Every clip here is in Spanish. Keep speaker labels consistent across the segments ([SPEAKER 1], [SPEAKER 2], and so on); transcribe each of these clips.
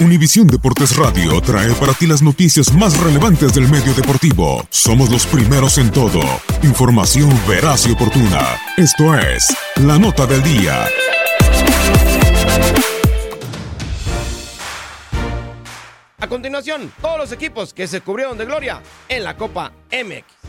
[SPEAKER 1] Univisión Deportes Radio trae para ti las noticias más relevantes del medio deportivo. Somos los primeros en todo. Información veraz y oportuna. Esto es La Nota del Día.
[SPEAKER 2] A continuación, todos los equipos que se cubrieron de gloria en la Copa MX.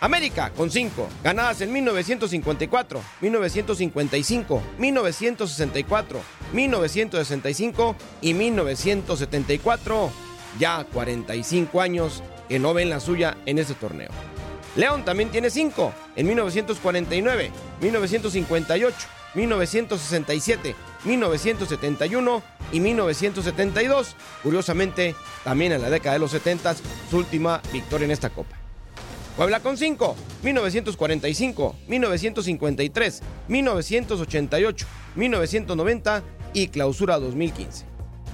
[SPEAKER 2] América con 5, ganadas en 1954, 1955, 1964, 1965 y 1974. Ya 45 años que no ven la suya en este torneo. León también tiene 5 en 1949, 1958, 1967, 1971 y 1972. Curiosamente, también en la década de los 70, su última victoria en esta copa. Puebla con 5, 1945, 1953, 1988, 1990 y clausura 2015.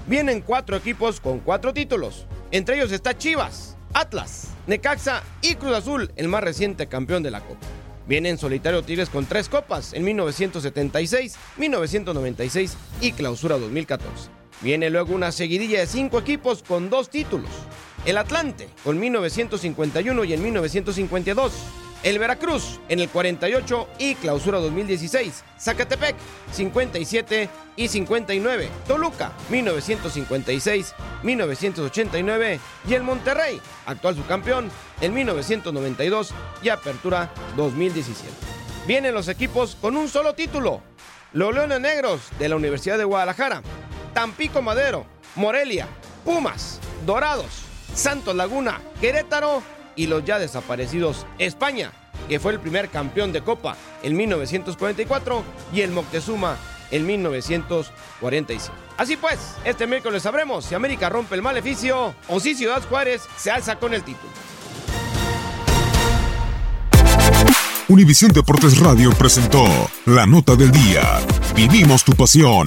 [SPEAKER 2] Vienen cuatro equipos con cuatro títulos. Entre ellos está Chivas, Atlas, Necaxa y Cruz Azul, el más reciente campeón de la Copa. Viene en solitario Tigres con tres copas en 1976, 1996 y clausura 2014. Viene luego una seguidilla de cinco equipos con dos títulos. El Atlante con 1951 y en 1952. El Veracruz en el 48 y clausura 2016. Zacatepec 57 y 59. Toluca 1956, 1989 y el Monterrey, actual subcampeón, en 1992 y apertura 2017. Vienen los equipos con un solo título. Los Leones Negros de la Universidad de Guadalajara, Tampico Madero, Morelia, Pumas, Dorados, Santos Laguna, Querétaro y los ya desaparecidos España, que fue el primer campeón de Copa en 1944 y el Moctezuma en 1945. Así pues, este miércoles sabremos si América rompe el maleficio o si Ciudad Juárez se alza con el título.
[SPEAKER 1] Univisión Deportes Radio presentó La Nota del Día. Vivimos tu pasión.